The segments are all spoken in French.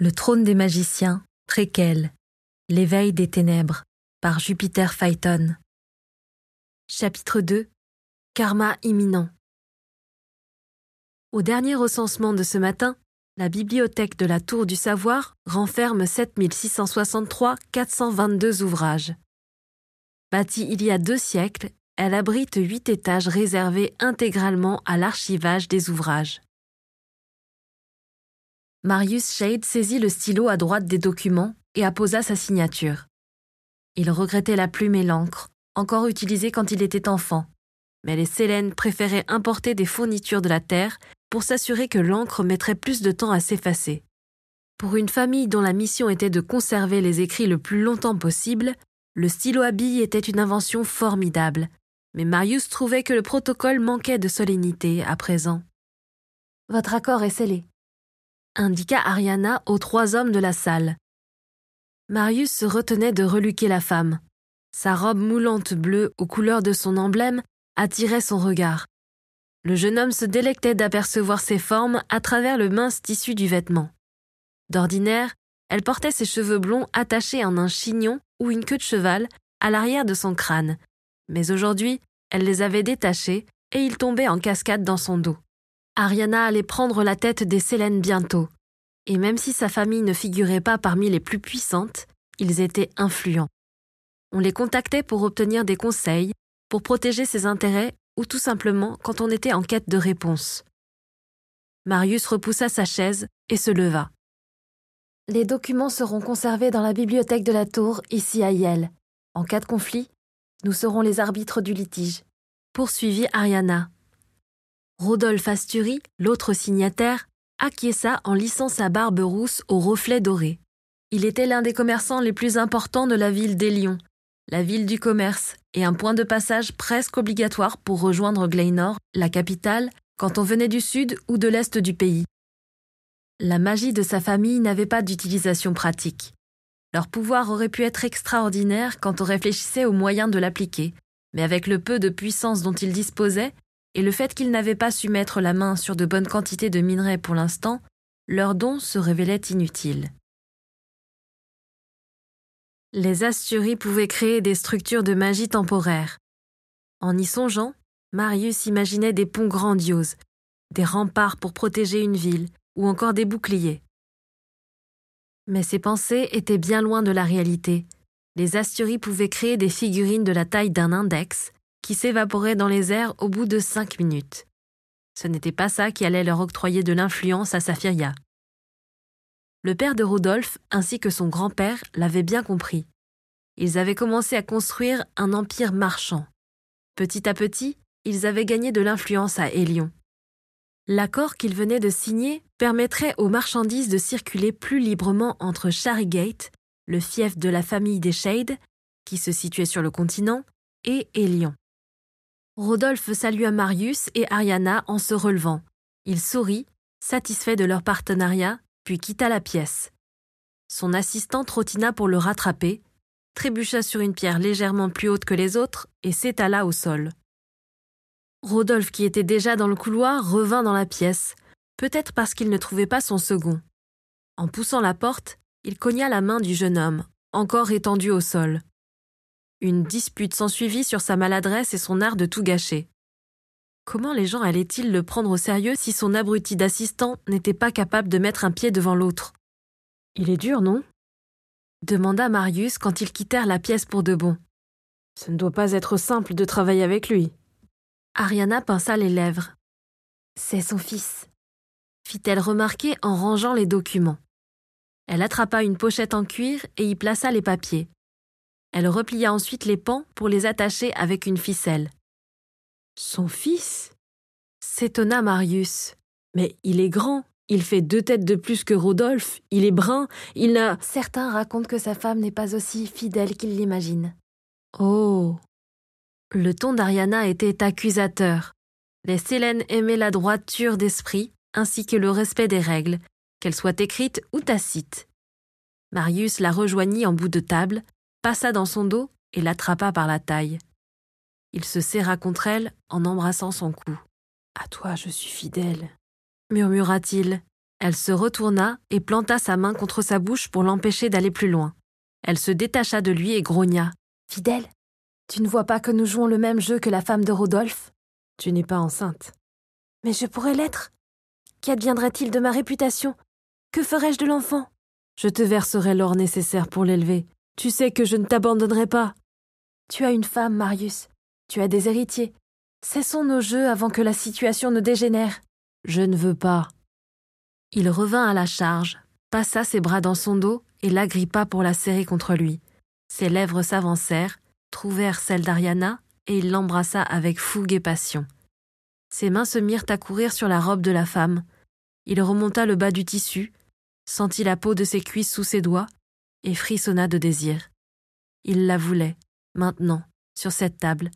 Le trône des magiciens, préquel, L'éveil des ténèbres, par Jupiter Phaeton. Chapitre 2 Karma imminent. Au dernier recensement de ce matin, la bibliothèque de la Tour du Savoir renferme 7663 422 ouvrages. Bâtie il y a deux siècles, elle abrite huit étages réservés intégralement à l'archivage des ouvrages. Marius Shade saisit le stylo à droite des documents et apposa sa signature. Il regrettait la plume et l'encre, encore utilisées quand il était enfant, mais les Sélènes préféraient importer des fournitures de la Terre pour s'assurer que l'encre mettrait plus de temps à s'effacer. Pour une famille dont la mission était de conserver les écrits le plus longtemps possible, le stylo à billes était une invention formidable, mais Marius trouvait que le protocole manquait de solennité à présent. Votre accord est scellé, indiqua Ariana aux trois hommes de la salle. Marius se retenait de reluquer la femme. Sa robe moulante bleue aux couleurs de son emblème attirait son regard. Le jeune homme se délectait d'apercevoir ses formes à travers le mince tissu du vêtement. D'ordinaire, elle portait ses cheveux blonds attachés en un chignon ou une queue de cheval à l'arrière de son crâne, mais aujourd'hui, elle les avait détachés et ils tombaient en cascade dans son dos. Ariana allait prendre la tête des Sélènes bientôt, et même si sa famille ne figurait pas parmi les plus puissantes, ils étaient influents. On les contactait pour obtenir des conseils, pour protéger ses intérêts ou tout simplement quand on était en quête de réponse. Marius repoussa sa chaise et se leva. Les documents seront conservés dans la bibliothèque de la tour, ici à Yale. En cas de conflit, nous serons les arbitres du litige. Poursuivit Ariana. Rodolphe Astury, l'autre signataire, acquiesça en lissant sa barbe rousse aux reflets dorés. Il était l'un des commerçants les plus importants de la ville d'Elion, la ville du commerce, et un point de passage presque obligatoire pour rejoindre Glenor, la capitale, quand on venait du sud ou de l'est du pays. La magie de sa famille n'avait pas d'utilisation pratique. Leur pouvoir aurait pu être extraordinaire quand on réfléchissait aux moyens de l'appliquer, mais avec le peu de puissance dont ils disposaient, et le fait qu'ils n'avaient pas su mettre la main sur de bonnes quantités de minerais pour l'instant, leur don se révélait inutile. Les Asturies pouvaient créer des structures de magie temporaire. En y songeant, Marius imaginait des ponts grandioses, des remparts pour protéger une ville, ou encore des boucliers. Mais ses pensées étaient bien loin de la réalité. Les Asturies pouvaient créer des figurines de la taille d'un index, qui s'évaporait dans les airs au bout de cinq minutes. Ce n'était pas ça qui allait leur octroyer de l'influence à Saphiria. Le père de Rodolphe ainsi que son grand-père l'avaient bien compris. Ils avaient commencé à construire un empire marchand. Petit à petit, ils avaient gagné de l'influence à Hélion. L'accord qu'ils venaient de signer permettrait aux marchandises de circuler plus librement entre Charigate, le fief de la famille des Shades, qui se situait sur le continent, et Hélion. Rodolphe salua Marius et Ariana en se relevant. Il sourit, satisfait de leur partenariat, puis quitta la pièce. Son assistant trottina pour le rattraper, trébucha sur une pierre légèrement plus haute que les autres et s'étala au sol. Rodolphe, qui était déjà dans le couloir, revint dans la pièce, peut-être parce qu'il ne trouvait pas son second. En poussant la porte, il cogna la main du jeune homme, encore étendu au sol. Une dispute s'ensuivit sur sa maladresse et son art de tout gâcher. Comment les gens allaient-ils le prendre au sérieux si son abruti d'assistant n'était pas capable de mettre un pied devant l'autre? Il est dur, non? demanda Marius quand ils quittèrent la pièce pour de bon. Ce ne doit pas être simple de travailler avec lui. Ariana pinça les lèvres. C'est son fils, fit-elle remarquer en rangeant les documents. Elle attrapa une pochette en cuir et y plaça les papiers. Elle replia ensuite les pans pour les attacher avec une ficelle. Son fils s'étonna Marius. Mais il est grand, il fait deux têtes de plus que Rodolphe, il est brun, il n'a. Certains racontent que sa femme n'est pas aussi fidèle qu'il l'imagine. Oh Le ton d'Ariana était accusateur. Les Sélènes aimaient la droiture d'esprit ainsi que le respect des règles, qu'elles soient écrites ou tacites. Marius la rejoignit en bout de table, passa dans son dos et l'attrapa par la taille. Il se serra contre elle en embrassant son cou. À toi je suis fidèle, murmura-t-il. Elle se retourna et planta sa main contre sa bouche pour l'empêcher d'aller plus loin. Elle se détacha de lui et grogna. Fidèle, tu ne vois pas que nous jouons le même jeu que la femme de Rodolphe? Tu n'es pas enceinte. Mais je pourrais l'être. Qu'adviendrait-il de ma réputation? Que ferais-je de l'enfant? Je te verserai l'or nécessaire pour l'élever. Tu sais que je ne t'abandonnerai pas. Tu as une femme, Marius. Tu as des héritiers. Cessons nos jeux avant que la situation ne dégénère. Je ne veux pas. Il revint à la charge, passa ses bras dans son dos et l'agrippa pour la serrer contre lui. Ses lèvres s'avancèrent, trouvèrent celles d'Ariana, et il l'embrassa avec fougue et passion. Ses mains se mirent à courir sur la robe de la femme. Il remonta le bas du tissu, sentit la peau de ses cuisses sous ses doigts, et frissonna de désir. Il la voulait, maintenant, sur cette table,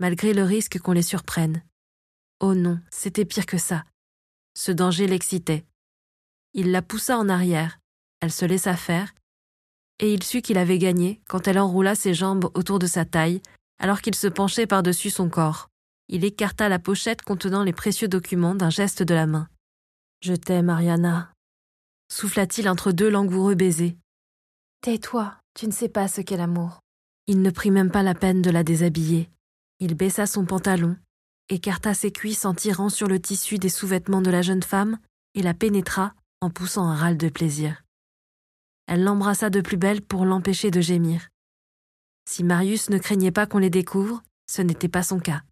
malgré le risque qu'on les surprenne. Oh non, c'était pire que ça. Ce danger l'excitait. Il la poussa en arrière, elle se laissa faire, et il sut qu'il avait gagné quand elle enroula ses jambes autour de sa taille, alors qu'il se penchait par-dessus son corps. Il écarta la pochette contenant les précieux documents d'un geste de la main. Je t'aime, Ariana, souffla-t-il entre deux langoureux baisers. Tais-toi, tu ne sais pas ce qu'est l'amour. Il ne prit même pas la peine de la déshabiller. Il baissa son pantalon, écarta ses cuisses en tirant sur le tissu des sous-vêtements de la jeune femme et la pénétra en poussant un râle de plaisir. Elle l'embrassa de plus belle pour l'empêcher de gémir. Si Marius ne craignait pas qu'on les découvre, ce n'était pas son cas.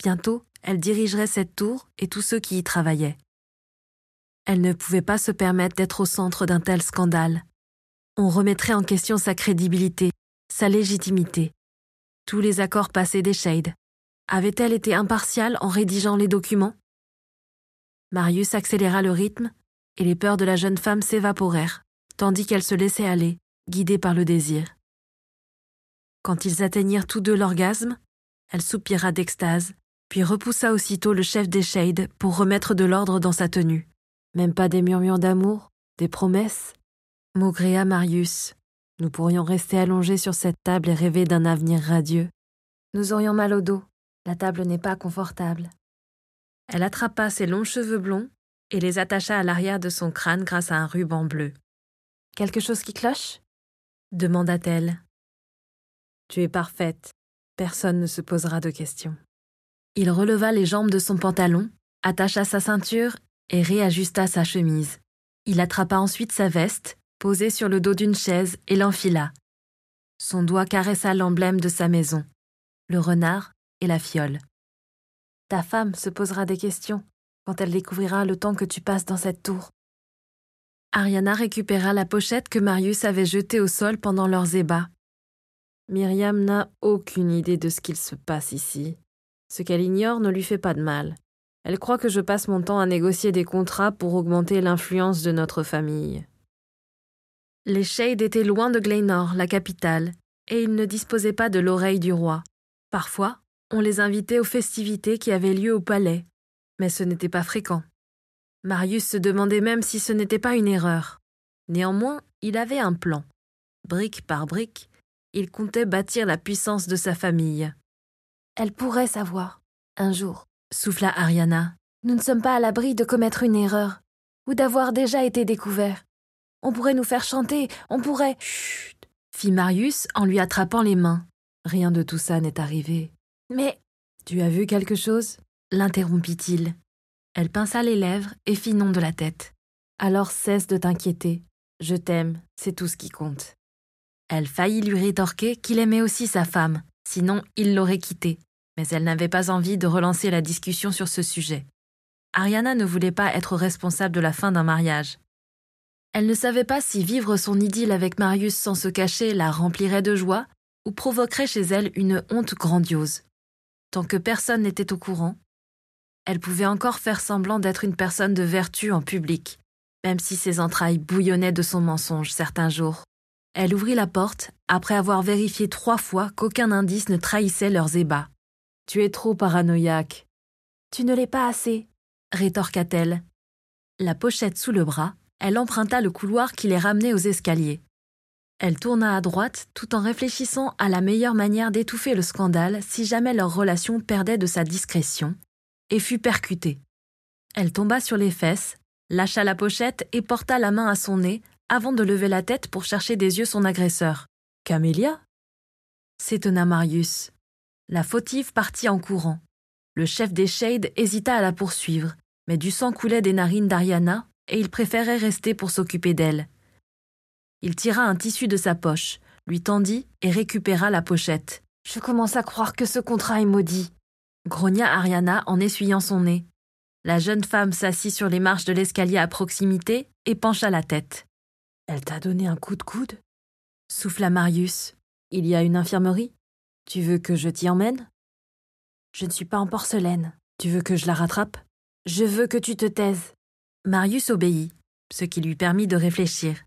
Bientôt, elle dirigerait cette tour et tous ceux qui y travaillaient. Elle ne pouvait pas se permettre d'être au centre d'un tel scandale. On remettrait en question sa crédibilité, sa légitimité. Tous les accords passés des Shades. Avait-elle été impartiale en rédigeant les documents? Marius accéléra le rythme et les peurs de la jeune femme s'évaporèrent, tandis qu'elle se laissait aller, guidée par le désir. Quand ils atteignirent tous deux l'orgasme, elle soupira d'extase, puis repoussa aussitôt le chef des Shades pour remettre de l'ordre dans sa tenue. Même pas des murmures d'amour, des promesses Maugréa Marius. Nous pourrions rester allongés sur cette table et rêver d'un avenir radieux. Nous aurions mal au dos. La table n'est pas confortable. Elle attrapa ses longs cheveux blonds et les attacha à l'arrière de son crâne grâce à un ruban bleu. Quelque chose qui cloche? demanda-t-elle. Tu es parfaite. Personne ne se posera de questions. Il releva les jambes de son pantalon, attacha sa ceinture et réajusta sa chemise. Il attrapa ensuite sa veste, posée sur le dos d'une chaise, et l'enfila. Son doigt caressa l'emblème de sa maison, le renard et la fiole. Ta femme se posera des questions quand elle découvrira le temps que tu passes dans cette tour. Ariana récupéra la pochette que Marius avait jetée au sol pendant leurs ébats. Myriam n'a aucune idée de ce qu'il se passe ici. Ce qu'elle ignore ne lui fait pas de mal. Elle croit que je passe mon temps à négocier des contrats pour augmenter l'influence de notre famille. Les Shades étaient loin de Glenor, la capitale, et ils ne disposaient pas de l'oreille du roi. Parfois, on les invitait aux festivités qui avaient lieu au palais, mais ce n'était pas fréquent. Marius se demandait même si ce n'était pas une erreur. Néanmoins, il avait un plan. Brique par brique, il comptait bâtir la puissance de sa famille. Elle pourrait savoir, un jour, souffla Ariana. Nous ne sommes pas à l'abri de commettre une erreur, ou d'avoir déjà été découverts. On pourrait nous faire chanter, on pourrait. Chut fit Marius en lui attrapant les mains. Rien de tout ça n'est arrivé. Mais. Tu as vu quelque chose? l'interrompit-il. Elle pinça les lèvres et fit non de la tête. Alors cesse de t'inquiéter. Je t'aime, c'est tout ce qui compte. Elle faillit lui rétorquer qu'il aimait aussi sa femme, sinon il l'aurait quittée, mais elle n'avait pas envie de relancer la discussion sur ce sujet. Ariana ne voulait pas être responsable de la fin d'un mariage. Elle ne savait pas si vivre son idylle avec Marius sans se cacher la remplirait de joie ou provoquerait chez elle une honte grandiose. Tant que personne n'était au courant, elle pouvait encore faire semblant d'être une personne de vertu en public, même si ses entrailles bouillonnaient de son mensonge certains jours. Elle ouvrit la porte après avoir vérifié trois fois qu'aucun indice ne trahissait leurs ébats. Tu es trop paranoïaque. Tu ne l'es pas assez, rétorqua-t-elle. La pochette sous le bras, elle emprunta le couloir qui les ramenait aux escaliers. Elle tourna à droite tout en réfléchissant à la meilleure manière d'étouffer le scandale si jamais leur relation perdait de sa discrétion, et fut percutée. Elle tomba sur les fesses, lâcha la pochette et porta la main à son nez avant de lever la tête pour chercher des yeux son agresseur. Camélia? s'étonna Marius. La fautive partit en courant. Le chef des Shades hésita à la poursuivre, mais du sang coulait des narines d'Ariana et il préférait rester pour s'occuper d'elle. Il tira un tissu de sa poche, lui tendit et récupéra la pochette. Je commence à croire que ce contrat est maudit, grogna Ariana en essuyant son nez. La jeune femme s'assit sur les marches de l'escalier à proximité et pencha la tête. Elle t'a donné un coup de coude? Souffla Marius. Il y a une infirmerie? Tu veux que je t'y emmène? Je ne suis pas en porcelaine. Tu veux que je la rattrape? Je veux que tu te taises. Marius obéit, ce qui lui permit de réfléchir.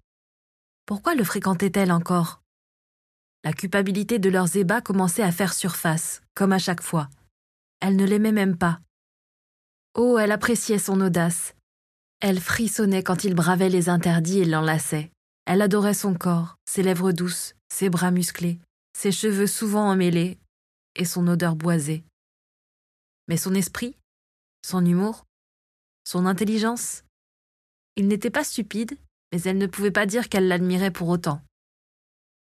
Pourquoi le fréquentait-elle encore? La culpabilité de leurs ébats commençait à faire surface, comme à chaque fois. Elle ne l'aimait même pas. Oh, elle appréciait son audace. Elle frissonnait quand il bravait les interdits et l'enlaçait. Elle adorait son corps, ses lèvres douces, ses bras musclés, ses cheveux souvent emmêlés et son odeur boisée. Mais son esprit, son humour, son intelligence, il n'était pas stupide, mais elle ne pouvait pas dire qu'elle l'admirait pour autant.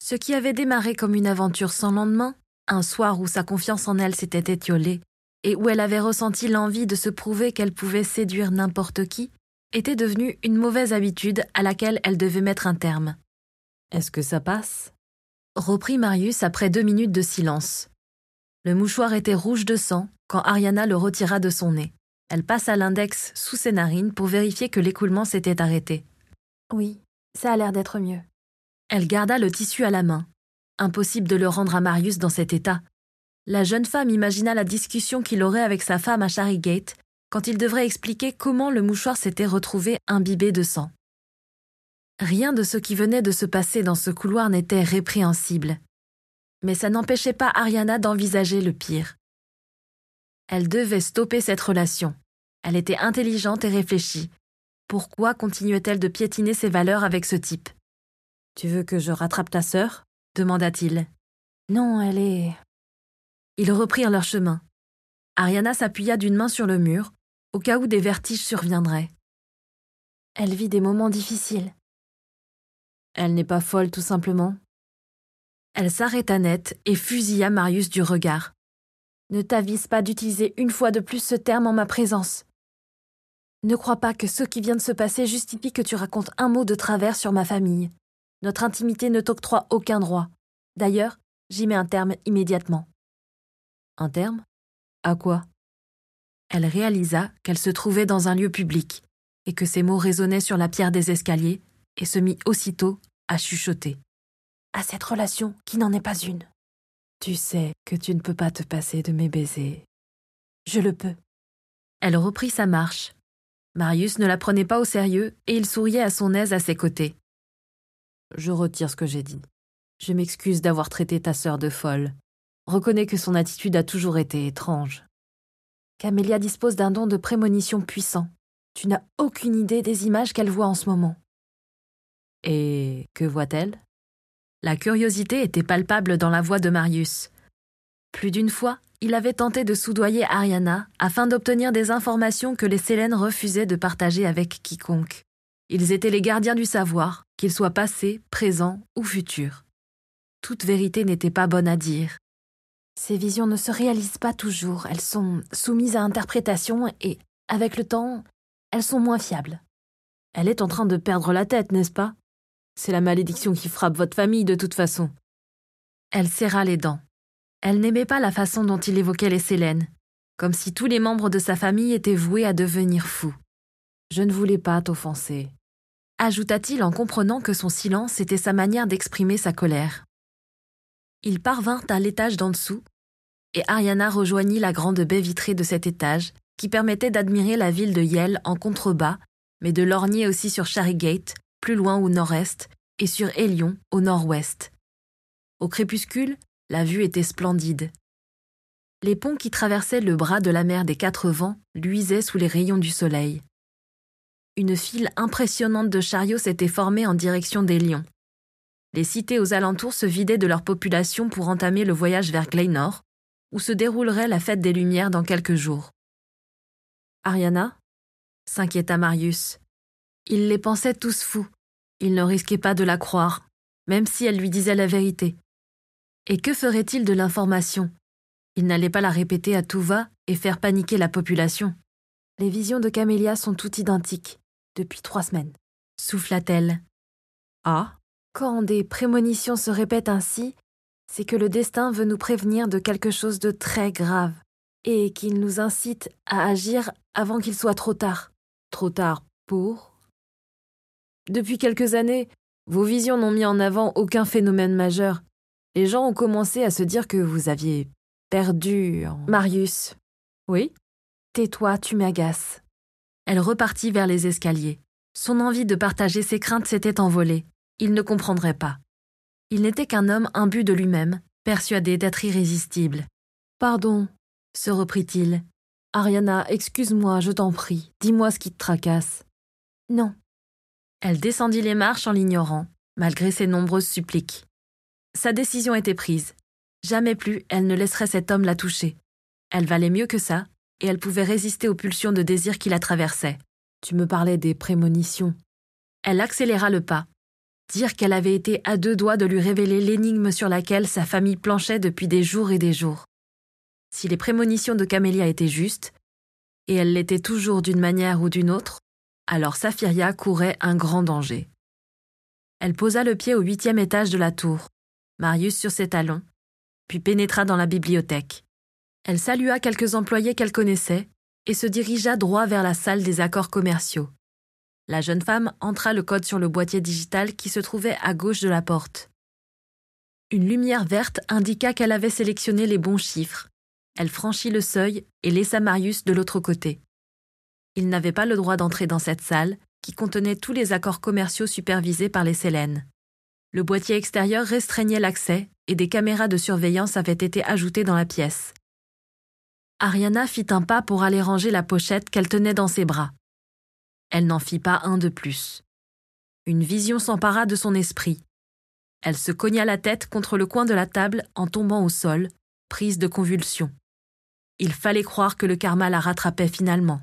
Ce qui avait démarré comme une aventure sans lendemain, un soir où sa confiance en elle s'était étiolée, et où elle avait ressenti l'envie de se prouver qu'elle pouvait séduire n'importe qui, était devenu une mauvaise habitude à laquelle elle devait mettre un terme. Est-ce que ça passe? Reprit Marius après deux minutes de silence. Le mouchoir était rouge de sang quand Ariana le retira de son nez. Elle passa l'index sous ses narines pour vérifier que l'écoulement s'était arrêté. Oui, ça a l'air d'être mieux. Elle garda le tissu à la main. Impossible de le rendre à Marius dans cet état. La jeune femme imagina la discussion qu'il aurait avec sa femme à Charrygate quand il devrait expliquer comment le mouchoir s'était retrouvé imbibé de sang. Rien de ce qui venait de se passer dans ce couloir n'était répréhensible. Mais ça n'empêchait pas Ariana d'envisager le pire. Elle devait stopper cette relation. Elle était intelligente et réfléchie. Pourquoi continuait-elle de piétiner ses valeurs avec ce type? Tu veux que je rattrape ta sœur? demanda-t-il. Non, elle est. Ils reprirent leur chemin. Ariana s'appuya d'une main sur le mur, au cas où des vertiges surviendraient. Elle vit des moments difficiles. Elle n'est pas folle, tout simplement. Elle s'arrêta net et fusilla Marius du regard. Ne t'avise pas d'utiliser une fois de plus ce terme en ma présence. Ne crois pas que ce qui vient de se passer justifie que tu racontes un mot de travers sur ma famille. Notre intimité ne t'octroie aucun droit. D'ailleurs, j'y mets un terme immédiatement. Un terme? À quoi? Elle réalisa qu'elle se trouvait dans un lieu public et que ses mots résonnaient sur la pierre des escaliers et se mit aussitôt à chuchoter. À cette relation qui n'en est pas une. Tu sais que tu ne peux pas te passer de mes baisers. Je le peux. Elle reprit sa marche. Marius ne la prenait pas au sérieux et il souriait à son aise à ses côtés. Je retire ce que j'ai dit. Je m'excuse d'avoir traité ta sœur de folle. Reconnais que son attitude a toujours été étrange. Camélia dispose d'un don de prémonition puissant. Tu n'as aucune idée des images qu'elle voit en ce moment. Et que voit-elle? La curiosité était palpable dans la voix de Marius. Plus d'une fois, il avait tenté de soudoyer Ariana afin d'obtenir des informations que les Célènes refusaient de partager avec quiconque. Ils étaient les gardiens du savoir, qu'ils soient passés, présents ou futurs. Toute vérité n'était pas bonne à dire. Ces visions ne se réalisent pas toujours, elles sont soumises à interprétation et, avec le temps, elles sont moins fiables. Elle est en train de perdre la tête, n'est-ce pas? C'est la malédiction qui frappe votre famille de toute façon. Elle serra les dents. Elle n'aimait pas la façon dont il évoquait les Célènes, comme si tous les membres de sa famille étaient voués à devenir fous. Je ne voulais pas t'offenser, ajouta-t-il en comprenant que son silence était sa manière d'exprimer sa colère. Ils parvinrent à l'étage d'en dessous, et Ariana rejoignit la grande baie vitrée de cet étage qui permettait d'admirer la ville de Yale en contrebas, mais de lorgner aussi sur Charrygate, plus loin au nord-est, et sur Hélion au nord-ouest. Au crépuscule, la vue était splendide. Les ponts qui traversaient le bras de la mer des quatre vents luisaient sous les rayons du soleil. Une file impressionnante de chariots s'était formée en direction des. Les cités aux alentours se vidaient de leur population pour entamer le voyage vers Glenor, où se déroulerait la fête des Lumières dans quelques jours. Ariana? s'inquiéta Marius. Il les pensait tous fous. Il ne risquait pas de la croire, même si elle lui disait la vérité. Et que ferait-il de l'information? Il n'allait pas la répéter à tout va et faire paniquer la population. Les visions de Camélia sont toutes identiques, depuis trois semaines. Souffla-t-elle. Ah Quand des prémonitions se répètent ainsi, c'est que le destin veut nous prévenir de quelque chose de très grave, et qu'il nous incite à agir avant qu'il soit trop tard. Trop tard pour Depuis quelques années, vos visions n'ont mis en avant aucun phénomène majeur. Les gens ont commencé à se dire que vous aviez perdu. Marius. Oui Tais-toi, tu m'agaces. Elle repartit vers les escaliers. Son envie de partager ses craintes s'était envolée. Il ne comprendrait pas. Il n'était qu'un homme imbu de lui-même, persuadé d'être irrésistible. Pardon, se reprit-il. Ariana, excuse-moi, je t'en prie, dis-moi ce qui te tracasse. Non. Elle descendit les marches en l'ignorant, malgré ses nombreuses suppliques. Sa décision était prise. Jamais plus elle ne laisserait cet homme la toucher. Elle valait mieux que ça, et elle pouvait résister aux pulsions de désir qui la traversaient. Tu me parlais des prémonitions. Elle accéléra le pas. Dire qu'elle avait été à deux doigts de lui révéler l'énigme sur laquelle sa famille planchait depuis des jours et des jours. Si les prémonitions de Camélia étaient justes, et elles l'étaient toujours d'une manière ou d'une autre, alors Saphiria courait un grand danger. Elle posa le pied au huitième étage de la tour, Marius sur ses talons, puis pénétra dans la bibliothèque. Elle salua quelques employés qu'elle connaissait et se dirigea droit vers la salle des accords commerciaux. La jeune femme entra le code sur le boîtier digital qui se trouvait à gauche de la porte. Une lumière verte indiqua qu'elle avait sélectionné les bons chiffres. Elle franchit le seuil et laissa Marius de l'autre côté. Il n'avait pas le droit d'entrer dans cette salle, qui contenait tous les accords commerciaux supervisés par les Célènes. Le boîtier extérieur restreignait l'accès et des caméras de surveillance avaient été ajoutées dans la pièce. Ariana fit un pas pour aller ranger la pochette qu'elle tenait dans ses bras. Elle n'en fit pas un de plus. Une vision s'empara de son esprit. Elle se cogna la tête contre le coin de la table en tombant au sol, prise de convulsions. Il fallait croire que le karma la rattrapait finalement.